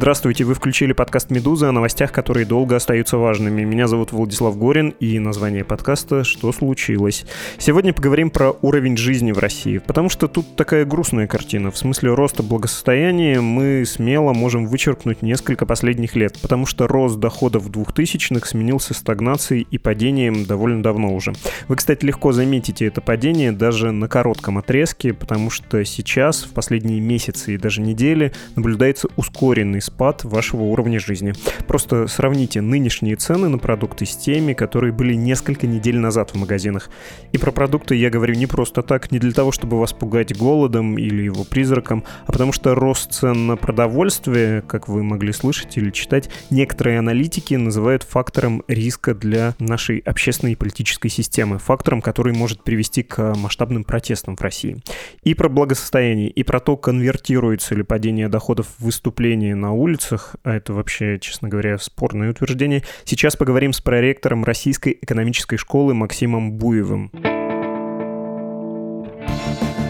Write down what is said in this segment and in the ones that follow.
Здравствуйте, вы включили подкаст «Медуза» о новостях, которые долго остаются важными. Меня зовут Владислав Горин, и название подкаста «Что случилось?». Сегодня поговорим про уровень жизни в России, потому что тут такая грустная картина. В смысле роста благосостояния мы смело можем вычеркнуть несколько последних лет, потому что рост доходов в 2000-х сменился стагнацией и падением довольно давно уже. Вы, кстати, легко заметите это падение даже на коротком отрезке, потому что сейчас, в последние месяцы и даже недели, наблюдается ускоренный спад вашего уровня жизни. Просто сравните нынешние цены на продукты с теми, которые были несколько недель назад в магазинах. И про продукты я говорю не просто так, не для того, чтобы вас пугать голодом или его призраком, а потому что рост цен на продовольствие, как вы могли слышать или читать, некоторые аналитики называют фактором риска для нашей общественной и политической системы, фактором, который может привести к масштабным протестам в России. И про благосостояние, и про то, конвертируется ли падение доходов в выступление на улицах, а это вообще, честно говоря, спорное утверждение, сейчас поговорим с проректором Российской экономической школы Максимом Буевым.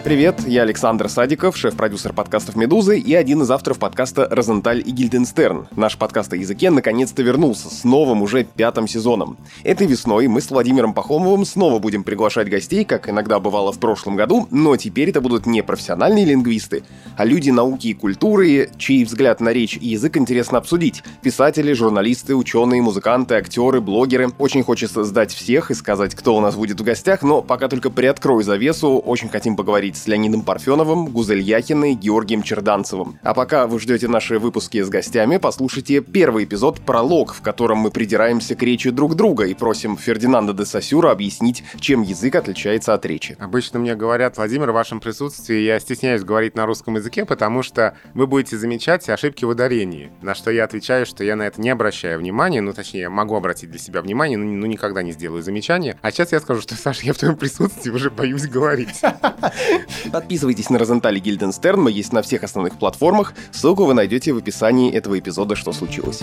Привет, я Александр Садиков, шеф-продюсер подкастов «Медузы» и один из авторов подкаста «Розенталь и Гильденстерн». Наш подкаст о языке наконец-то вернулся с новым уже пятым сезоном. Этой весной мы с Владимиром Пахомовым снова будем приглашать гостей, как иногда бывало в прошлом году, но теперь это будут не профессиональные лингвисты, а люди науки и культуры, чей взгляд на речь и язык интересно обсудить. Писатели, журналисты, ученые, музыканты, актеры, блогеры. Очень хочется сдать всех и сказать, кто у нас будет в гостях, но пока только приоткрою завесу, очень хотим поговорить поговорить с Леонидом Парфеновым, Гузель Яхиной, Георгием Черданцевым. А пока вы ждете наши выпуски с гостями, послушайте первый эпизод «Пролог», в котором мы придираемся к речи друг друга и просим Фердинанда де Сосюра объяснить, чем язык отличается от речи. Обычно мне говорят, Владимир, в вашем присутствии я стесняюсь говорить на русском языке, потому что вы будете замечать ошибки в ударении. На что я отвечаю, что я на это не обращаю внимания, ну точнее, я могу обратить для себя внимание, но, но никогда не сделаю замечания. А сейчас я скажу, что, Саша, я в твоем присутствии уже боюсь говорить. Подписывайтесь на Розентали Гильденстерн, мы есть на всех основных платформах. Ссылку вы найдете в описании этого эпизода «Что случилось?».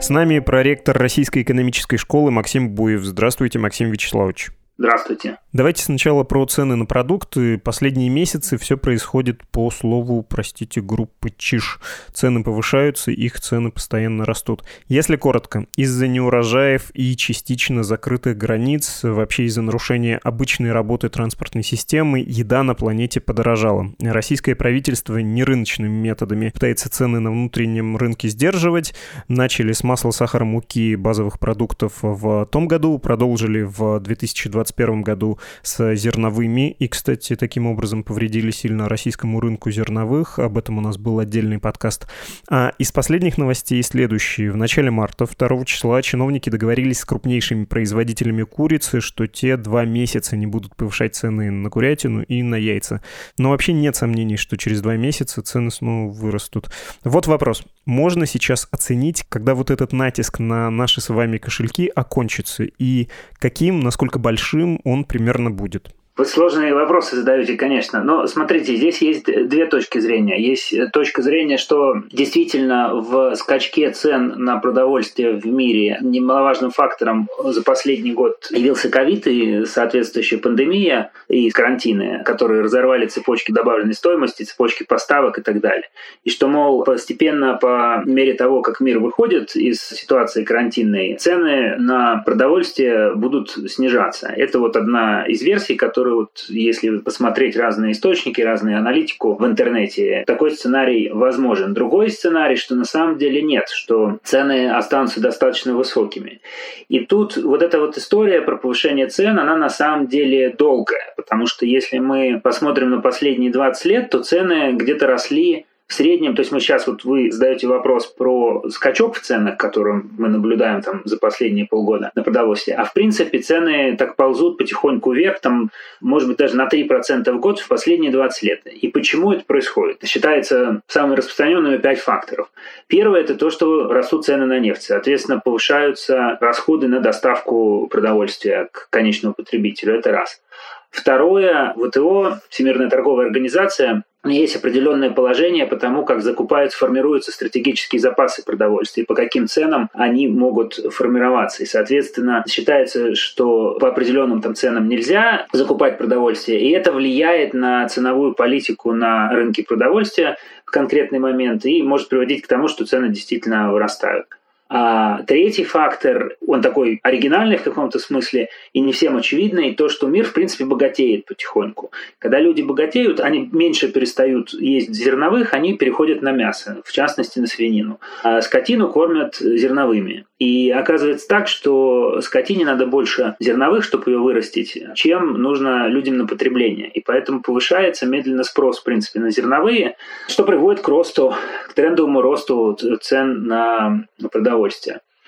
С нами проректор Российской экономической школы Максим Буев. Здравствуйте, Максим Вячеславович. Здравствуйте. Давайте сначала про цены на продукты. Последние месяцы все происходит по слову, простите, группы ЧИШ. Цены повышаются, их цены постоянно растут. Если коротко, из-за неурожаев и частично закрытых границ, вообще из-за нарушения обычной работы транспортной системы, еда на планете подорожала. Российское правительство нерыночными методами пытается цены на внутреннем рынке сдерживать. Начали с масла, сахара, муки, базовых продуктов в том году, продолжили в 2020 2021 году с зерновыми. И, кстати, таким образом повредили сильно российскому рынку зерновых. Об этом у нас был отдельный подкаст. А из последних новостей следующие. В начале марта, 2 числа, чиновники договорились с крупнейшими производителями курицы, что те два месяца не будут повышать цены на курятину и на яйца. Но вообще нет сомнений, что через два месяца цены снова вырастут. Вот вопрос. Можно сейчас оценить, когда вот этот натиск на наши с вами кошельки окончится, и каким, насколько большим он примерно будет? Вы сложные вопросы задаете, конечно. Но смотрите, здесь есть две точки зрения. Есть точка зрения, что действительно в скачке цен на продовольствие в мире немаловажным фактором за последний год явился ковид и соответствующая пандемия и карантины, которые разорвали цепочки добавленной стоимости, цепочки поставок и так далее. И что, мол, постепенно по мере того, как мир выходит из ситуации карантинной, цены на продовольствие будут снижаться. Это вот одна из версий, которую который вот, если посмотреть разные источники, разную аналитику в интернете, такой сценарий возможен. Другой сценарий, что на самом деле нет, что цены останутся достаточно высокими. И тут вот эта вот история про повышение цен, она на самом деле долгая, потому что если мы посмотрим на последние 20 лет, то цены где-то росли в среднем, то есть мы сейчас, вот вы задаете вопрос про скачок в ценах, который мы наблюдаем там за последние полгода на продовольствие, а в принципе цены так ползут потихоньку вверх, там, может быть, даже на 3% в год в последние 20 лет. И почему это происходит? Считается самыми распространенными 5 факторов. Первое – это то, что растут цены на нефть. Соответственно, повышаются расходы на доставку продовольствия к конечному потребителю. Это раз. Второе, ВТО, Всемирная торговая организация, есть определенное положение по тому, как закупаются, формируются стратегические запасы продовольствия, по каким ценам они могут формироваться. И, соответственно, считается, что по определенным там ценам нельзя закупать продовольствие, и это влияет на ценовую политику на рынке продовольствия в конкретный момент и может приводить к тому, что цены действительно вырастают. А третий фактор, он такой оригинальный в каком-то смысле и не всем очевидный, то, что мир, в принципе, богатеет потихоньку. Когда люди богатеют, они меньше перестают есть зерновых, они переходят на мясо, в частности, на свинину. А скотину кормят зерновыми. И оказывается так, что скотине надо больше зерновых, чтобы ее вырастить, чем нужно людям на потребление. И поэтому повышается медленно спрос, в принципе, на зерновые, что приводит к росту, к трендовому росту цен на продовольствие.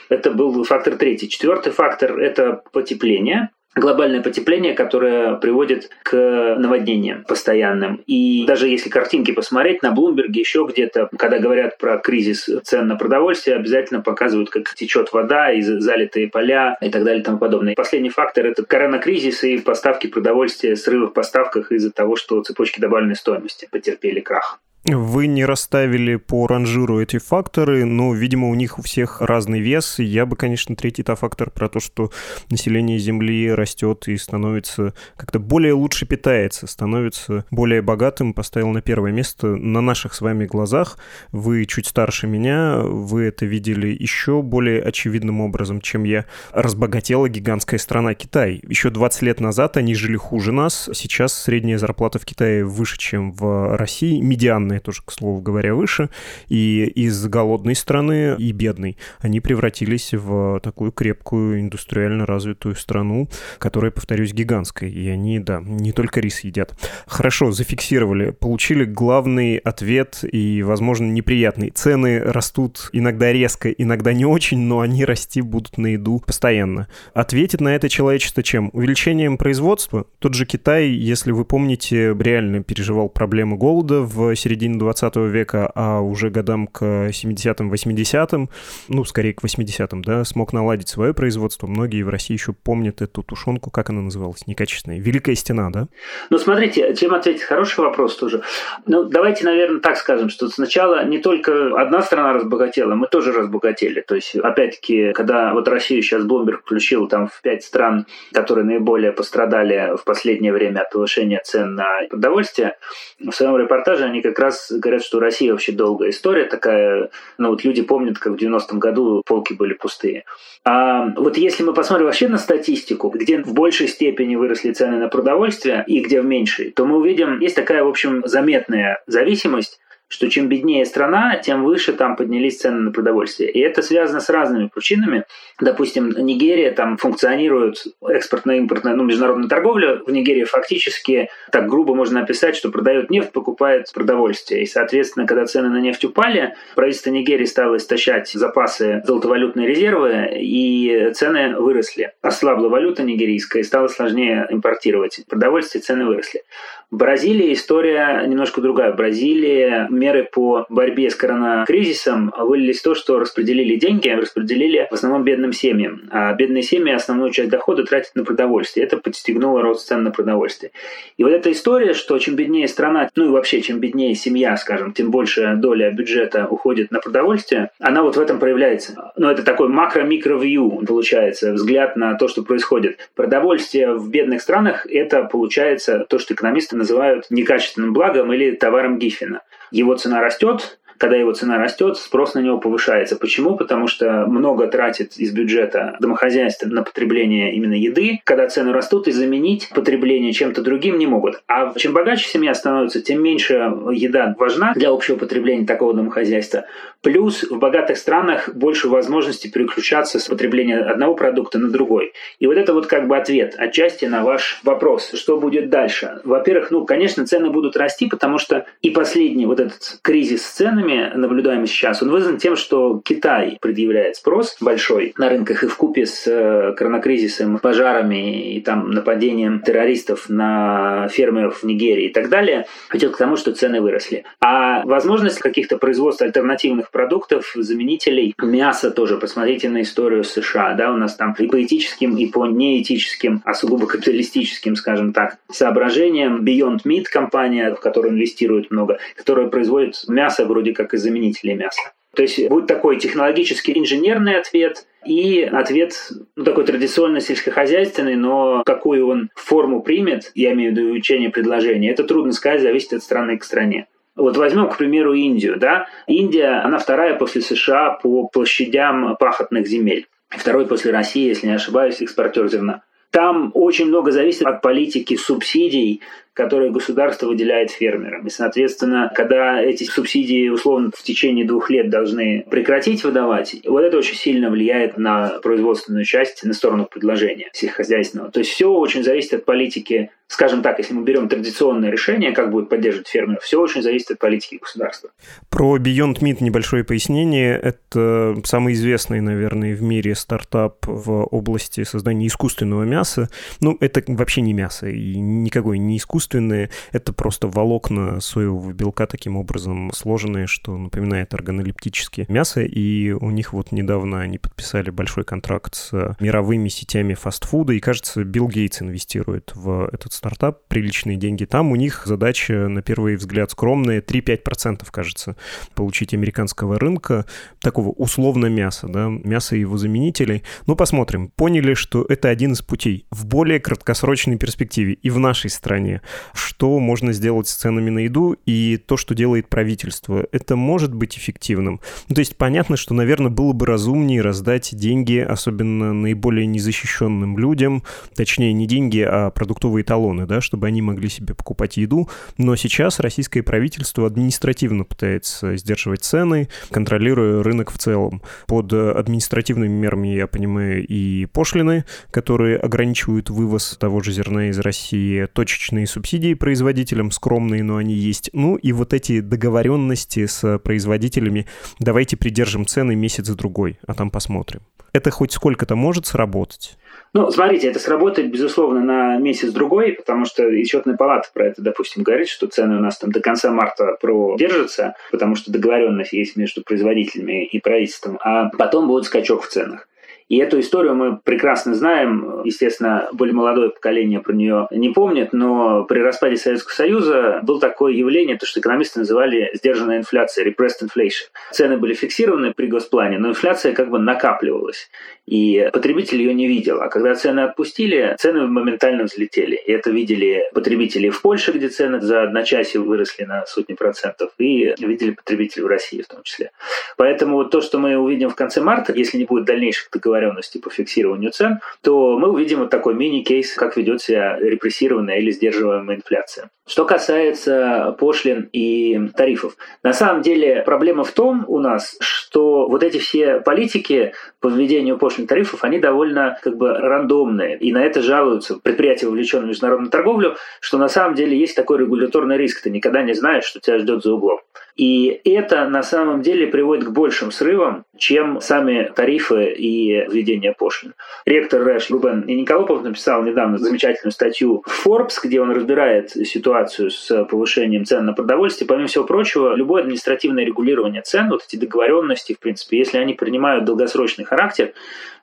Это был фактор третий. Четвертый фактор – это потепление глобальное потепление, которое приводит к наводнениям постоянным. И даже если картинки посмотреть на Блумберге, еще где-то, когда говорят про кризис цен на продовольствие, обязательно показывают, как течет вода и залитые поля и так далее и тому подобное. Последний фактор – это коронакризис и поставки продовольствия, срывы в поставках из-за того, что цепочки добавленной стоимости потерпели крах. Вы не расставили по ранжиру эти факторы, но, видимо, у них у всех разный вес. Я бы, конечно, третий-то фактор про то, что население Земли растет и становится как-то более лучше питается, становится более богатым, поставил на первое место на наших с вами глазах. Вы чуть старше меня, вы это видели еще более очевидным образом, чем я. Разбогатела гигантская страна Китай. Еще 20 лет назад они жили хуже нас. Сейчас средняя зарплата в Китае выше, чем в России. Медиан данные тоже, к слову говоря, выше, и из голодной страны и бедной они превратились в такую крепкую индустриально развитую страну, которая, повторюсь, гигантская. И они, да, не только рис едят. Хорошо, зафиксировали, получили главный ответ и, возможно, неприятный. Цены растут иногда резко, иногда не очень, но они расти будут на еду постоянно. Ответит на это человечество чем? Увеличением производства? Тот же Китай, если вы помните, реально переживал проблемы голода в середине середины 20 века, а уже годам к 70-м, 80-м, ну, скорее к 80-м, да, смог наладить свое производство. Многие в России еще помнят эту тушенку, как она называлась, некачественная. Великая стена, да? Ну, смотрите, чем ответить? Хороший вопрос тоже. Ну, давайте, наверное, так скажем, что сначала не только одна страна разбогатела, мы тоже разбогатели. То есть, опять-таки, когда вот Россию сейчас Блумберг включил там в пять стран, которые наиболее пострадали в последнее время от повышения цен на продовольствие, в своем репортаже они как раз говорят, что Россия вообще долгая история такая. Ну вот люди помнят, как в 90-м году полки были пустые. А вот если мы посмотрим вообще на статистику, где в большей степени выросли цены на продовольствие и где в меньшей, то мы увидим, есть такая, в общем, заметная зависимость что чем беднее страна, тем выше там поднялись цены на продовольствие. И это связано с разными причинами. Допустим, Нигерия, там функционирует экспортная, импортная, ну, международная торговля. В Нигерии фактически, так грубо можно описать, что продает нефть, покупает продовольствие. И, соответственно, когда цены на нефть упали, правительство Нигерии стало истощать запасы золотовалютные резервы, и цены выросли. Ослабла валюта нигерийская, и стало сложнее импортировать продовольствие, цены выросли. В Бразилии история немножко другая. В Бразилии меры по борьбе с коронакризисом вылились в то, что распределили деньги, распределили в основном бедным семьям. А бедные семьи основную часть дохода тратят на продовольствие. Это подстегнуло рост цен на продовольствие. И вот эта история, что чем беднее страна, ну и вообще, чем беднее семья, скажем, тем больше доля бюджета уходит на продовольствие, она вот в этом проявляется. Ну, это такой макро-микро-вью, получается, взгляд на то, что происходит. Продовольствие в бедных странах – это, получается, то, что экономисты называют некачественным благом или товаром Гиффина. Его цена растет, когда его цена растет, спрос на него повышается. Почему? Потому что много тратит из бюджета домохозяйства на потребление именно еды. Когда цены растут, и заменить потребление чем-то другим не могут. А чем богаче семья становится, тем меньше еда важна для общего потребления такого домохозяйства. Плюс в богатых странах больше возможностей переключаться с потребления одного продукта на другой. И вот это вот как бы ответ отчасти на ваш вопрос, что будет дальше. Во-первых, ну, конечно, цены будут расти, потому что и последний вот этот кризис с ценами реформе, наблюдаемой сейчас, он вызван тем, что Китай предъявляет спрос большой на рынках и в купе с э, коронакризисом, пожарами и там нападением террористов на фермеров в Нигерии и так далее, ведет к тому, что цены выросли. А возможность каких-то производств альтернативных продуктов, заменителей, мяса тоже, посмотрите на историю США, да, у нас там и по этическим, и по неэтическим, а сугубо капиталистическим, скажем так, соображениям Beyond Meat компания, в которую инвестируют много, которая производит мясо вроде как из заменителей мяса. То есть будет такой технологический инженерный ответ и ответ ну, такой традиционно сельскохозяйственный, но какую он форму примет, я имею в виду учение предложения, это трудно сказать, зависит от страны к стране. Вот возьмем, к примеру, Индию. Да? Индия, она вторая после США по площадям пахотных земель. Второй после России, если не ошибаюсь, экспортер зерна. Там очень много зависит от политики субсидий, которые государство выделяет фермерам. И, соответственно, когда эти субсидии условно в течение двух лет должны прекратить выдавать, вот это очень сильно влияет на производственную часть, на сторону предложения сельскохозяйственного. То есть все очень зависит от политики скажем так, если мы берем традиционное решение, как будет поддерживать фермеров, все очень зависит от политики государства. Про Beyond Meat небольшое пояснение. Это самый известный, наверное, в мире стартап в области создания искусственного мяса. Ну, это вообще не мясо и никакое не искусственное. Это просто волокна соевого белка таким образом сложенные, что напоминает органолептические мясо. И у них вот недавно они подписали большой контракт с мировыми сетями фастфуда. И, кажется, Билл Гейтс инвестирует в этот стартап, приличные деньги. Там у них задача, на первый взгляд, скромная, 3-5%, кажется, получить американского рынка, такого условно мяса, да, мяса и его заменителей. Ну, посмотрим. Поняли, что это один из путей в более краткосрочной перспективе и в нашей стране. Что можно сделать с ценами на еду и то, что делает правительство. Это может быть эффективным. Ну, то есть понятно, что, наверное, было бы разумнее раздать деньги, особенно наиболее незащищенным людям, точнее, не деньги, а продуктовые талоны да, чтобы они могли себе покупать еду. Но сейчас российское правительство административно пытается сдерживать цены, контролируя рынок в целом. Под административными мерами я понимаю и пошлины, которые ограничивают вывоз того же зерна из России, точечные субсидии производителям, скромные, но они есть. Ну и вот эти договоренности с производителями, давайте придержим цены месяц-другой, а там посмотрим. Это хоть сколько-то может сработать? Ну, смотрите, это сработает, безусловно, на месяц-другой, потому что и счетная палата про это, допустим, говорит, что цены у нас там до конца марта продержатся, потому что договоренность есть между производителями и правительством, а потом будет скачок в ценах. И эту историю мы прекрасно знаем. Естественно, более молодое поколение про нее не помнит, но при распаде Советского Союза было такое явление, то, что экономисты называли сдержанная инфляция, repressed inflation. Цены были фиксированы при госплане, но инфляция как бы накапливалась. И потребитель ее не видел. А когда цены отпустили, цены моментально взлетели. И это видели потребители в Польше, где цены за одночасье выросли на сотни процентов, и видели потребители в России в том числе. Поэтому вот то, что мы увидим в конце марта, если не будет дальнейших договоренностей, договоренности по фиксированию цен, то мы увидим вот такой мини-кейс, как ведет себя репрессированная или сдерживаемая инфляция. Что касается пошлин и тарифов, на самом деле проблема в том у нас, что вот эти все политики по введению пошлин тарифов, они довольно как бы рандомные. И на это жалуются предприятия, вовлеченные в международную торговлю, что на самом деле есть такой регуляторный риск. Ты никогда не знаешь, что тебя ждет за углом. И это на самом деле приводит к большим срывам, чем сами тарифы и введение пошлин. Ректор Рэш Рубен и Николопов написал недавно замечательную статью в Forbes, где он разбирает ситуацию с повышением цен на продовольствие. Помимо всего прочего, любое административное регулирование цен, вот эти договоренности, в принципе, если они принимают долгосрочный характер,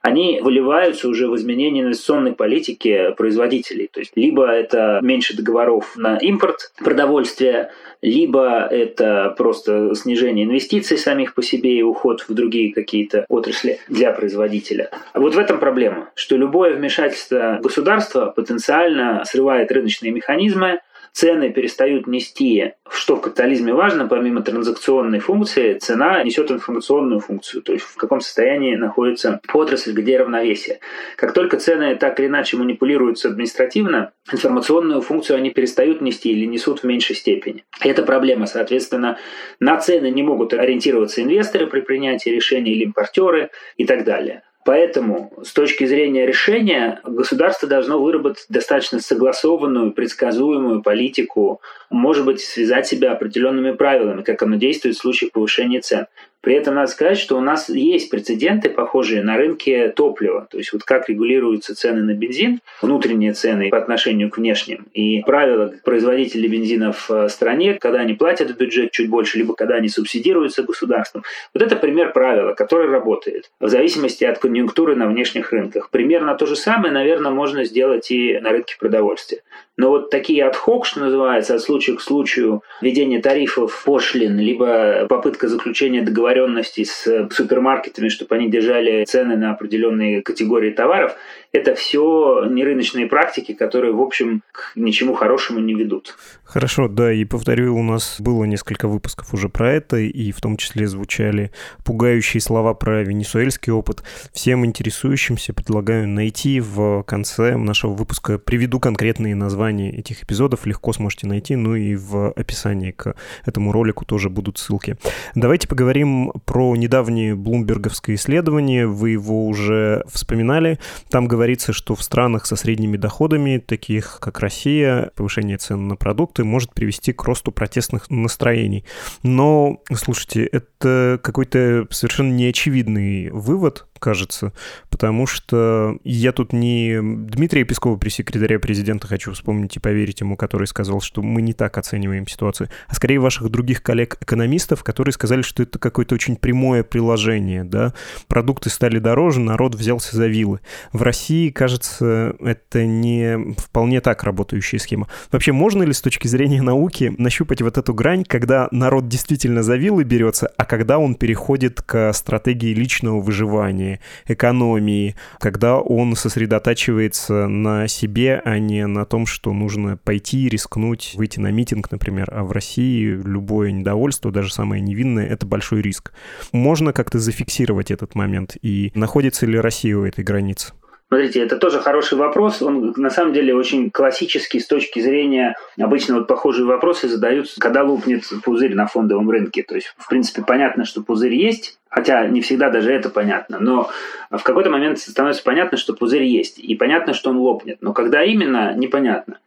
они выливаются уже в изменение инвестиционной политики производителей. То есть либо это меньше договоров на импорт продовольствия, либо это просто снижение инвестиций самих по себе и уход в другие какие-то отрасли для производителя. А вот в этом проблема, что любое вмешательство государства потенциально срывает рыночные механизмы, цены перестают нести, что в капитализме важно, помимо транзакционной функции, цена несет информационную функцию, то есть в каком состоянии находится отрасль, где равновесие. Как только цены так или иначе манипулируются административно, информационную функцию они перестают нести или несут в меньшей степени. И это проблема. Соответственно, на цены не могут ориентироваться инвесторы при принятии решений или импортеры и так далее. Поэтому с точки зрения решения государство должно выработать достаточно согласованную, предсказуемую политику, может быть, связать себя определенными правилами, как оно действует в случае повышения цен. При этом надо сказать, что у нас есть прецеденты, похожие на рынке топлива. То есть вот как регулируются цены на бензин, внутренние цены по отношению к внешним, и правила производителей бензина в стране, когда они платят в бюджет чуть больше, либо когда они субсидируются государством. Вот это пример правила, который работает в зависимости от конъюнктуры на внешних рынках. Примерно то же самое, наверное, можно сделать и на рынке продовольствия. Но вот такие отхок, что называется, от случая к случаю введение тарифов, пошлин, либо попытка заключения договоренности с супермаркетами, чтобы они держали цены на определенные категории товаров, это все нерыночные практики, которые, в общем, к ничему хорошему не ведут. Хорошо, да, и повторю, у нас было несколько выпусков уже про это, и в том числе звучали пугающие слова про венесуэльский опыт. Всем интересующимся предлагаю найти в конце нашего выпуска, приведу конкретные названия этих эпизодов, легко сможете найти, ну и в описании к этому ролику тоже будут ссылки. Давайте поговорим про недавнее блумберговское исследование, вы его уже вспоминали. Там говорится, что в странах со средними доходами, таких как Россия, повышение цен на продукты может привести к росту протестных настроений. Но, слушайте, это какой-то совершенно неочевидный вывод, кажется, потому что я тут не Дмитрия Пескова, пресс-секретаря президента, хочу вспомнить и поверить ему, который сказал, что мы не так оцениваем ситуацию, а скорее ваших других коллег-экономистов, которые сказали, что это какое-то очень прямое приложение, да, продукты стали дороже, народ взялся за вилы. В России, кажется, это не вполне так работающая схема. Вообще, можно ли с точки зрения науки нащупать вот эту грань, когда народ действительно за вилы берется, а когда он переходит к стратегии личного выживания, плане экономии, когда он сосредотачивается на себе, а не на том, что нужно пойти, рискнуть, выйти на митинг, например. А в России любое недовольство, даже самое невинное, это большой риск. Можно как-то зафиксировать этот момент? И находится ли Россия у этой границы? Смотрите, это тоже хороший вопрос. Он на самом деле очень классический с точки зрения... Обычно вот похожие вопросы задаются, когда лупнет пузырь на фондовом рынке. То есть, в принципе, понятно, что пузырь есть, Хотя не всегда даже это понятно. Но в какой-то момент становится понятно, что пузырь есть. И понятно, что он лопнет. Но когда именно, непонятно.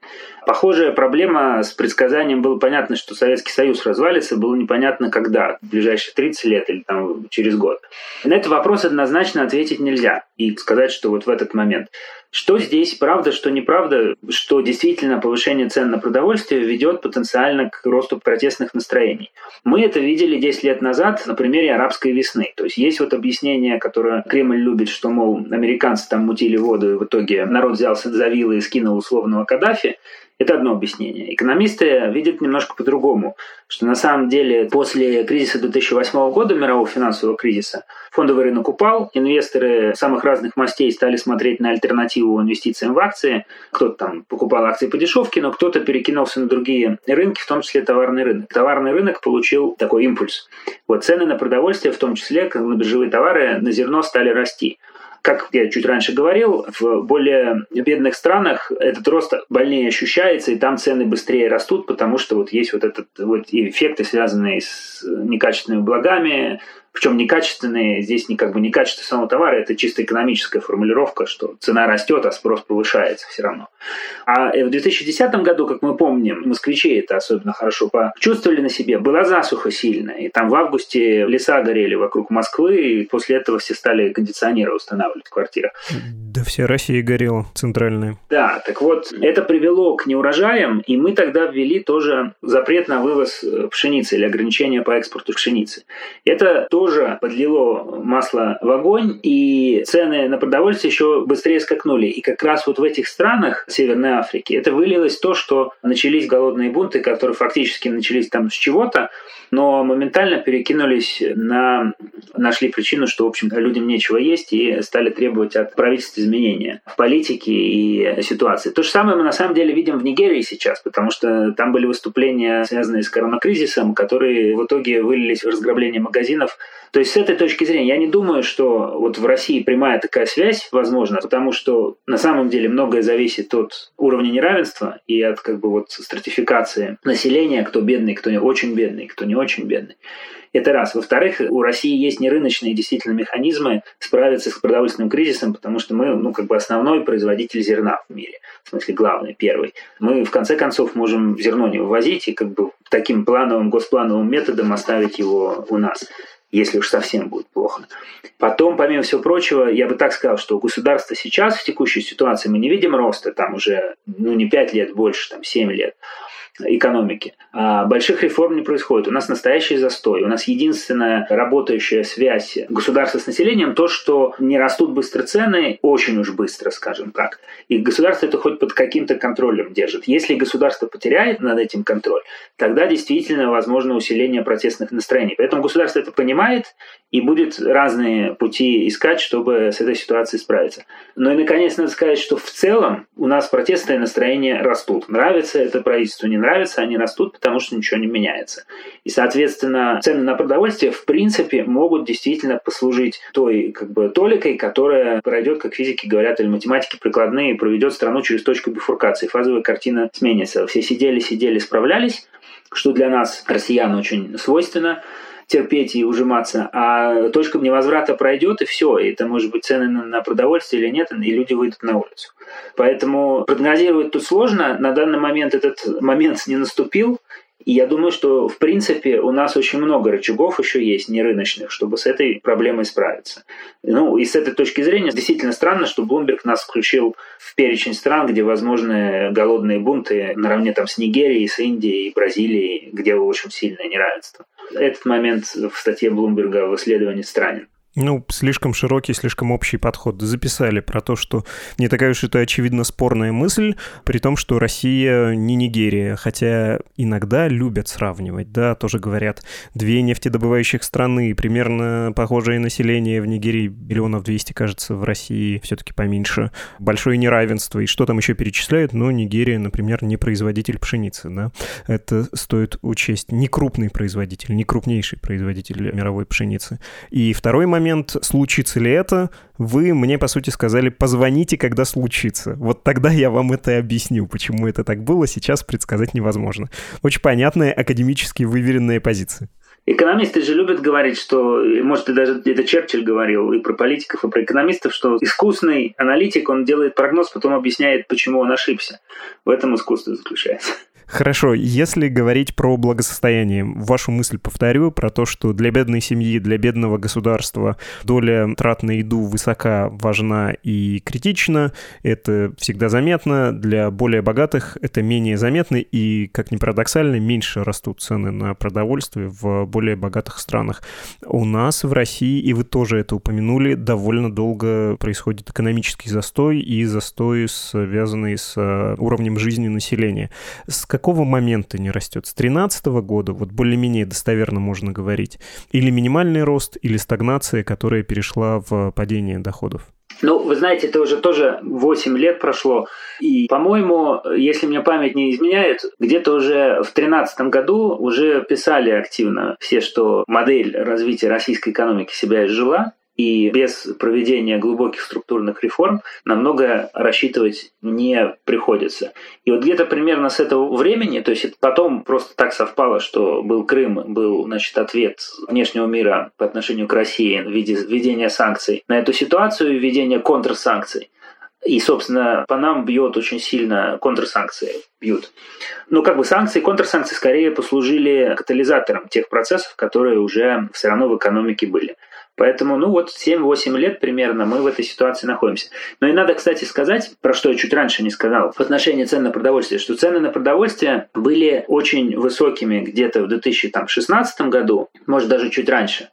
Похожая проблема с предсказанием. Было понятно, что Советский Союз развалится. Было непонятно, когда. В ближайшие 30 лет или там через год. На этот вопрос однозначно ответить нельзя. И сказать, что вот в этот момент. Что здесь правда, что неправда, что действительно повышение цен на продовольствие ведет потенциально к росту протестных настроений. Мы это видели 10 лет назад на примере арабской весны. То есть есть вот объяснение, которое Кремль любит, что, мол, американцы там мутили воду, и в итоге народ взялся за вилы и скинул условного Каддафи. Это одно объяснение. Экономисты видят немножко по-другому, что на самом деле после кризиса 2008 года, мирового финансового кризиса, фондовый рынок упал, инвесторы самых разных мастей стали смотреть на альтернативу инвестициям в акции. Кто-то там покупал акции по дешевке, но кто-то перекинулся на другие рынки, в том числе товарный рынок. Товарный рынок получил такой импульс. Вот цены на продовольствие, в том числе как на биржевые товары, на зерно стали расти. Как я чуть раньше говорил, в более бедных странах этот рост больнее ощущается, и там цены быстрее растут, потому что вот есть вот этот вот эффекты, связанные с некачественными благами, причем некачественные, здесь не как бы не качество самого товара, это чисто экономическая формулировка, что цена растет, а спрос повышается все равно. А в 2010 году, как мы помним, москвичи это особенно хорошо почувствовали на себе, была засуха сильная, и там в августе леса горели вокруг Москвы, и после этого все стали кондиционеры устанавливать в квартирах. Да вся Россия горела, центральная. Да, так вот, это привело к неурожаям, и мы тогда ввели тоже запрет на вывоз пшеницы или ограничение по экспорту пшеницы. Это то, тоже подлило масло в огонь, и цены на продовольствие еще быстрее скакнули. И как раз вот в этих странах Северной Африки это вылилось то, что начались голодные бунты, которые фактически начались там с чего-то, но моментально перекинулись на... нашли причину, что, в общем, людям нечего есть, и стали требовать от правительства изменения в политике и ситуации. То же самое мы на самом деле видим в Нигерии сейчас, потому что там были выступления, связанные с коронакризисом, которые в итоге вылились в разграбление магазинов То есть с этой точки зрения я не думаю, что вот в России прямая такая связь возможна, потому что на самом деле многое зависит от уровня неравенства и от как бы вот стратификации населения, кто бедный, кто не очень бедный, кто не очень бедный. Это раз. Во-вторых, у России есть нерыночные действительно механизмы справиться с продовольственным кризисом, потому что мы, ну, как бы основной производитель зерна в мире. В смысле, главный, первый. Мы, в конце концов, можем зерно не вывозить и как бы таким плановым, госплановым методом оставить его у нас если уж совсем будет плохо. Потом, помимо всего прочего, я бы так сказал, что у государства сейчас в текущей ситуации мы не видим роста, там уже ну, не 5 лет, больше, там 7 лет экономики. А больших реформ не происходит. У нас настоящий застой. У нас единственная работающая связь государства с населением то, что не растут быстро цены, очень уж быстро, скажем так. И государство это хоть под каким-то контролем держит. Если государство потеряет над этим контроль, тогда действительно возможно усиление протестных настроений. Поэтому государство это понимает и будет разные пути искать, чтобы с этой ситуацией справиться. Ну и, наконец, надо сказать, что в целом у нас протестные настроения растут. Нравится это правительству, не нравится, они растут, потому что ничего не меняется. И, соответственно, цены на продовольствие, в принципе, могут действительно послужить той как бы толикой, которая пройдет, как физики говорят, или математики прикладные, проведет страну через точку бифуркации. Фазовая картина сменится. Все сидели, сидели, справлялись, что для нас, россиян, очень свойственно терпеть и ужиматься, а точка невозврата пройдет, и все. И это может быть цены на продовольствие или нет, и люди выйдут на улицу. Поэтому прогнозировать тут сложно. На данный момент этот момент не наступил. И я думаю, что, в принципе, у нас очень много рычагов еще есть, не рыночных, чтобы с этой проблемой справиться. Ну, и с этой точки зрения действительно странно, что Блумберг нас включил в перечень стран, где возможны голодные бунты наравне там с Нигерией, с Индией Бразилией, где очень сильное неравенство. Этот момент в статье Блумберга в исследовании странен. Ну, слишком широкий, слишком общий подход. Записали про то, что не такая уж это очевидно спорная мысль, при том, что Россия не Нигерия, хотя иногда любят сравнивать, да, тоже говорят, две нефтедобывающих страны, примерно похожее население в Нигерии, миллионов 200, кажется, в России все-таки поменьше, большое неравенство, и что там еще перечисляют, но Нигерия, например, не производитель пшеницы, да, это стоит учесть, не крупный производитель, не крупнейший производитель мировой пшеницы. И второй момент, момент, случится ли это, вы мне, по сути, сказали, позвоните, когда случится. Вот тогда я вам это и объясню, почему это так было, сейчас предсказать невозможно. Очень понятная, академически выверенная позиция. Экономисты же любят говорить, что, может, и даже это Черчилль говорил и про политиков, и про экономистов, что искусный аналитик, он делает прогноз, потом объясняет, почему он ошибся. В этом искусство заключается. Хорошо, если говорить про благосостояние, вашу мысль повторю про то, что для бедной семьи, для бедного государства доля трат на еду высока, важна и критична. Это всегда заметно. Для более богатых это менее заметно и, как ни парадоксально, меньше растут цены на продовольствие в более богатых странах. У нас в России, и вы тоже это упомянули, довольно долго происходит экономический застой и застой, связанный с э, уровнем жизни населения. С какого момента не растет? С 2013 года, вот более-менее достоверно можно говорить, или минимальный рост, или стагнация, которая перешла в падение доходов? Ну, вы знаете, это уже тоже 8 лет прошло. И, по-моему, если мне память не изменяет, где-то уже в 2013 году уже писали активно все, что модель развития российской экономики себя изжила, и без проведения глубоких структурных реформ намного рассчитывать не приходится. И вот где-то примерно с этого времени, то есть потом просто так совпало, что был Крым, был значит, ответ внешнего мира по отношению к России в виде введения санкций на эту ситуацию и введения контрсанкций. И, собственно, по нам бьет очень сильно контрсанкции. Бьют. Но как бы санкции, контрсанкции скорее послужили катализатором тех процессов, которые уже все равно в экономике были. Поэтому, ну вот 7-8 лет примерно мы в этой ситуации находимся. Но и надо, кстати, сказать, про что я чуть раньше не сказал, в отношении цен на продовольствие, что цены на продовольствие были очень высокими где-то в 2016 году, может даже чуть раньше.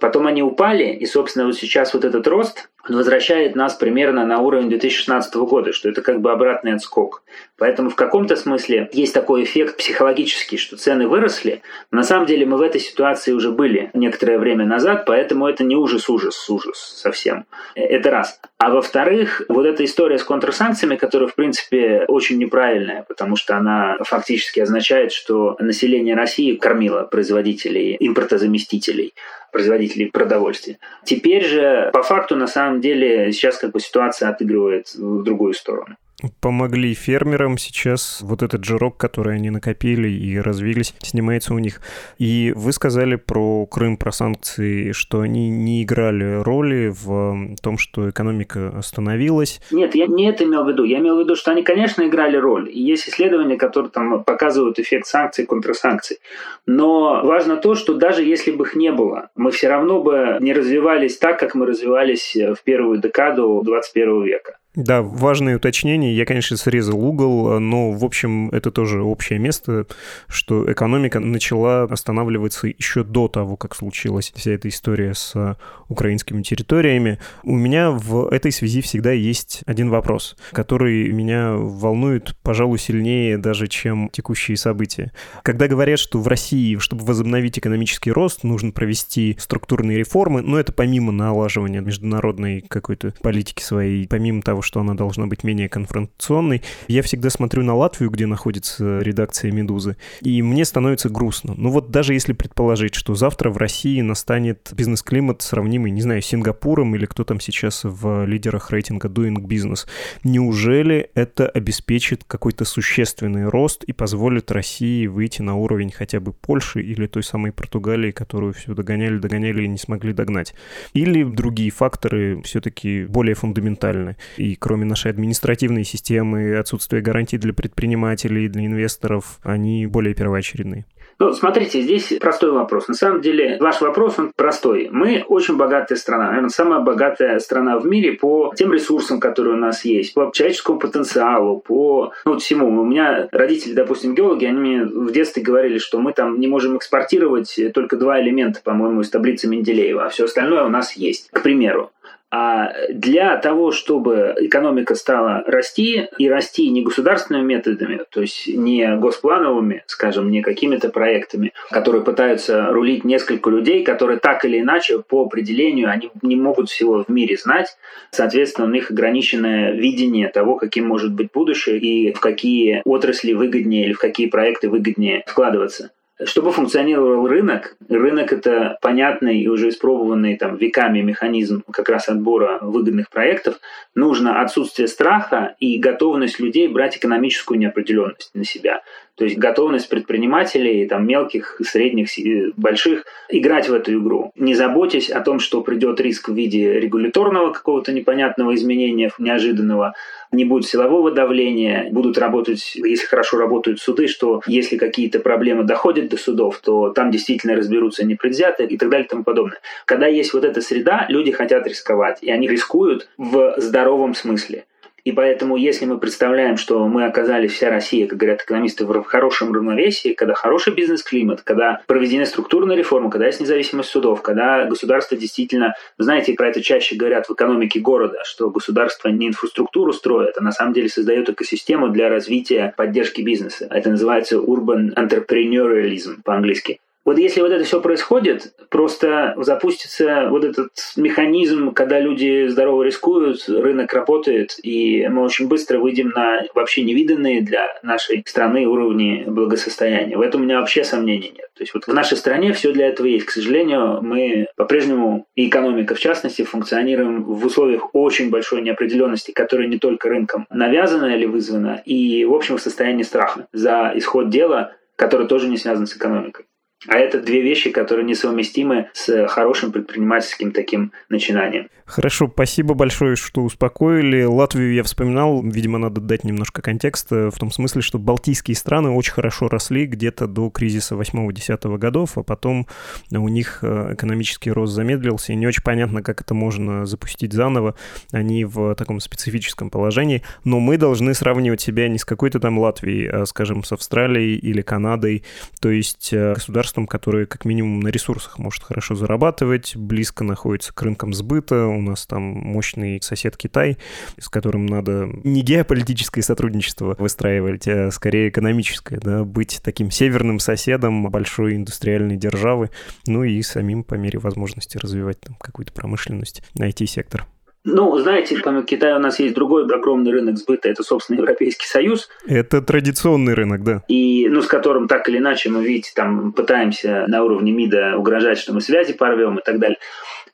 Потом они упали, и, собственно, вот сейчас вот этот рост, возвращает нас примерно на уровень 2016 года, что это как бы обратный отскок. Поэтому в каком-то смысле есть такой эффект психологический, что цены выросли. На самом деле мы в этой ситуации уже были некоторое время назад, поэтому это не ужас-ужас, ужас совсем. Это раз. А во-вторых, вот эта история с контрсанкциями, которая, в принципе, очень неправильная, потому что она фактически означает, что население России кормило производителей импортозаместителей производителей продовольствия. Теперь же, по факту, на самом деле, сейчас как бы ситуация отыгрывает в другую сторону помогли фермерам сейчас вот этот жирок, который они накопили и развились, снимается у них. И вы сказали про Крым, про санкции, что они не играли роли в том, что экономика остановилась. Нет, я не это имел в виду. Я имел в виду, что они, конечно, играли роль. И есть исследования, которые там показывают эффект санкций, контрсанкций. Но важно то, что даже если бы их не было, мы все равно бы не развивались так, как мы развивались в первую декаду 21 века. Да, важное уточнение. Я, конечно, срезал угол, но, в общем, это тоже общее место, что экономика начала останавливаться еще до того, как случилась вся эта история с украинскими территориями. У меня в этой связи всегда есть один вопрос, который меня волнует, пожалуй, сильнее даже, чем текущие события. Когда говорят, что в России, чтобы возобновить экономический рост, нужно провести структурные реформы, но это помимо налаживания международной какой-то политики своей, помимо того, что она должна быть менее конфронтационной. Я всегда смотрю на Латвию, где находится редакция «Медузы», и мне становится грустно. Ну вот даже если предположить, что завтра в России настанет бизнес-климат, сравнимый, не знаю, с Сингапуром или кто там сейчас в лидерах рейтинга Doing Business, неужели это обеспечит какой-то существенный рост и позволит России выйти на уровень хотя бы Польши или той самой Португалии, которую все догоняли, догоняли и не смогли догнать? Или другие факторы все-таки более фундаментальны? И и кроме нашей административной системы, отсутствия гарантий для предпринимателей, для инвесторов, они более первоочередные. Ну, смотрите, здесь простой вопрос. На самом деле, ваш вопрос, он простой. Мы очень богатая страна, наверное, самая богатая страна в мире по тем ресурсам, которые у нас есть, по человеческому потенциалу, по ну, всему. У меня родители, допустим, геологи, они мне в детстве говорили, что мы там не можем экспортировать только два элемента, по-моему, из таблицы Менделеева, а все остальное у нас есть. К примеру, а для того, чтобы экономика стала расти, и расти не государственными методами, то есть не госплановыми, скажем, не какими-то проектами, которые пытаются рулить несколько людей, которые так или иначе по определению они не могут всего в мире знать, соответственно, у них ограниченное видение того, каким может быть будущее и в какие отрасли выгоднее или в какие проекты выгоднее вкладываться. Чтобы функционировал рынок, рынок это понятный и уже испробованный там веками механизм как раз отбора выгодных проектов, нужно отсутствие страха и готовность людей брать экономическую неопределенность на себя. То есть готовность предпринимателей, там, мелких, средних, больших, играть в эту игру. Не заботясь о том, что придет риск в виде регуляторного какого-то непонятного изменения, неожиданного, не будет силового давления, будут работать, если хорошо работают суды, что если какие-то проблемы доходят до судов, то там действительно разберутся непредвзято и так далее и тому подобное. Когда есть вот эта среда, люди хотят рисковать, и они рискуют в здоровом смысле. И поэтому, если мы представляем, что мы оказались, вся Россия, как говорят экономисты, в хорошем равновесии, когда хороший бизнес-климат, когда проведены структурные реформы, когда есть независимость судов, когда государство действительно, знаете, про это чаще говорят в экономике города, что государство не инфраструктуру строит, а на самом деле создает экосистему для развития поддержки бизнеса. Это называется urban entrepreneurialism по-английски. Вот если вот это все происходит, просто запустится вот этот механизм, когда люди здорово рискуют, рынок работает, и мы очень быстро выйдем на вообще невиданные для нашей страны уровни благосостояния. В этом у меня вообще сомнений нет. То есть вот в нашей стране все для этого есть. К сожалению, мы по-прежнему, и экономика в частности, функционируем в условиях очень большой неопределенности, которая не только рынком навязана или вызвана, и, в общем, в состоянии страха за исход дела, который тоже не связан с экономикой. А это две вещи, которые несовместимы с хорошим предпринимательским таким начинанием. Хорошо, спасибо большое, что успокоили. Латвию я вспоминал, видимо, надо дать немножко контекста, в том смысле, что балтийские страны очень хорошо росли где-то до кризиса 8-10 годов, а потом у них э, экономический рост замедлился, и не очень понятно, как это можно запустить заново. Они в таком специфическом положении, но мы должны сравнивать себя не с какой-то там Латвией, а, скажем, с Австралией или Канадой, то есть э, государство государством, которое как минимум на ресурсах может хорошо зарабатывать, близко находится к рынкам сбыта, у нас там мощный сосед Китай, с которым надо не геополитическое сотрудничество выстраивать, а скорее экономическое, да, быть таким северным соседом большой индустриальной державы, ну и самим по мере возможности развивать там какую-то промышленность, IT-сектор. Ну, знаете, помимо Китая у нас есть другой огромный рынок сбыта, это, собственно, Европейский Союз. Это традиционный рынок, да. И, ну, с которым так или иначе мы, видите, там пытаемся на уровне МИДа угрожать, что мы связи порвем и так далее.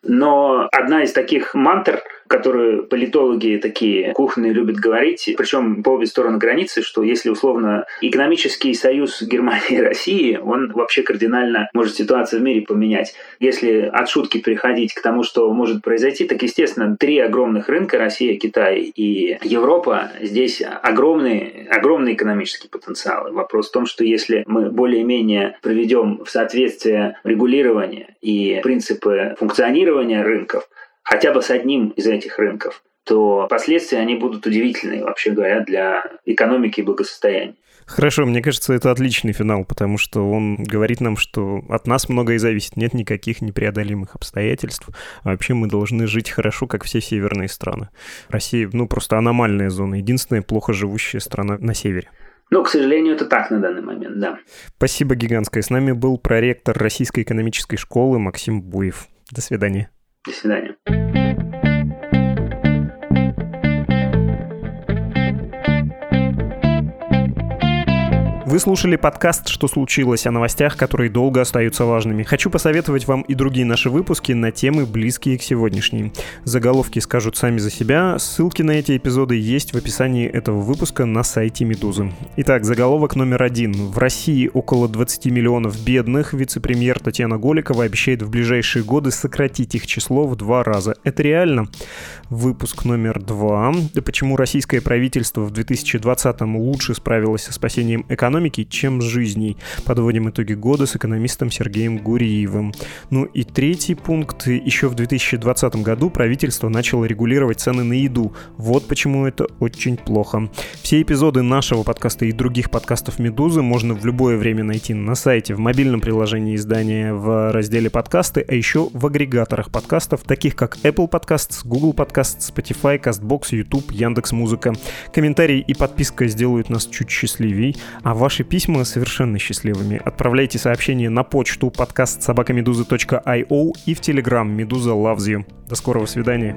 Но одна из таких мантр – которую политологи такие кухонные любят говорить, причем по обе стороны границы, что если условно экономический союз Германии и России, он вообще кардинально может ситуацию в мире поменять. Если от шутки переходить к тому, что может произойти, так, естественно, три огромных рынка, Россия, Китай и Европа, здесь огромный, огромный экономический потенциал. Вопрос в том, что если мы более-менее приведем в соответствие регулирование и принципы функционирования рынков, хотя бы с одним из этих рынков, то последствия они будут удивительные, вообще говоря, для экономики и благосостояния. Хорошо, мне кажется, это отличный финал, потому что он говорит нам, что от нас многое зависит, нет никаких непреодолимых обстоятельств. А вообще мы должны жить хорошо, как все северные страны. Россия, ну, просто аномальная зона, единственная плохо живущая страна на севере. Ну, к сожалению, это так на данный момент, да. Спасибо гигантское. С нами был проректор Российской экономической школы Максим Буев. До свидания. До свидания. Вы слушали подкаст «Что случилось?» о новостях, которые долго остаются важными. Хочу посоветовать вам и другие наши выпуски на темы, близкие к сегодняшней. Заголовки скажут сами за себя. Ссылки на эти эпизоды есть в описании этого выпуска на сайте «Медузы». Итак, заголовок номер один. В России около 20 миллионов бедных. Вице-премьер Татьяна Голикова обещает в ближайшие годы сократить их число в два раза. Это реально? Выпуск номер два. Почему российское правительство в 2020-м лучше справилось со спасением экономики экономики, чем с жизней. Подводим итоги года с экономистом Сергеем Гуриевым. Ну и третий пункт. Еще в 2020 году правительство начало регулировать цены на еду. Вот почему это очень плохо. Все эпизоды нашего подкаста и других подкастов «Медузы» можно в любое время найти на сайте, в мобильном приложении издания в разделе «Подкасты», а еще в агрегаторах подкастов, таких как Apple Podcasts, Google Podcasts, Spotify, CastBox, YouTube, Яндекс.Музыка. Комментарии и подписка сделают нас чуть счастливей, а ваши письма совершенно счастливыми. Отправляйте сообщения на почту подкаст собакамедуза.io и в Telegram Медуза Loves You. До скорого свидания.